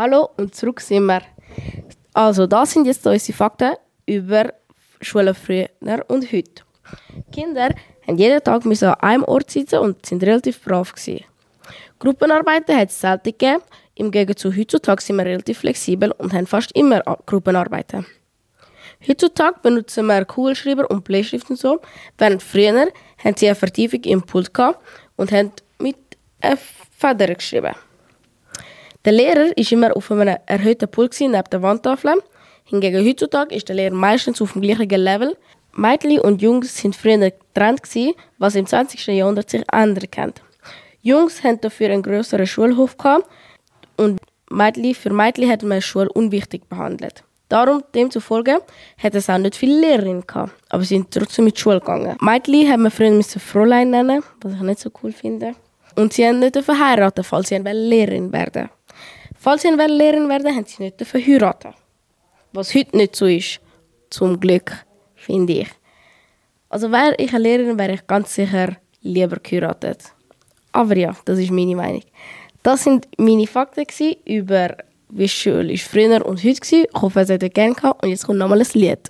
Hallo und zurück sind wir. Also, das sind jetzt unsere Fakten über Schulen früher und heute. Kinder haben jeden Tag an einem Ort sitzen und sind relativ brav gewesen. Gruppenarbeiten hat es selten gegeben. Im Gegensatz zu heutzutage sind wir relativ flexibel und haben fast immer Gruppenarbeiten. Heutzutage benutzen wir Kugelschreiber und Bleistift und so, während früher haben sie eine Vertiefung im Pult und haben mit einer Feder geschrieben. Der Lehrer war immer auf einem erhöhten Pult neben der Wandtafel. Hingegen heutzutage ist der Lehrer meistens auf dem gleichen Level. Mädchen und Jungs sind früher getrennt, was im 20. Jahrhundert sich ändern kann. Jungs hatten dafür einen größeren Schulhof und Mädchen, für Mädchen hat man die Schule unwichtig behandelt. Darum, demzufolge, hat es auch nicht viele Lehrerinnen gehabt, aber sie sind trotzdem mit Schule gegangen. Mädchen haben wir früher Fräulein nennen, was ich nicht so cool finde. Und sie haben nicht verheiratet, falls sie Lehrerin werden Falls sie Lehrerin werden haben sie nicht verheiratet. Was heute nicht so ist. Zum Glück, finde ich. Also wäre ich eine Lehrerin, wäre ich ganz sicher lieber geheiratet. Aber ja, das ist meine Meinung. Das sind meine Fakten über wie schön ist früher und heute war. Ich hoffe, es hat euch gerne gehabt und jetzt kommt nochmal ein Lied.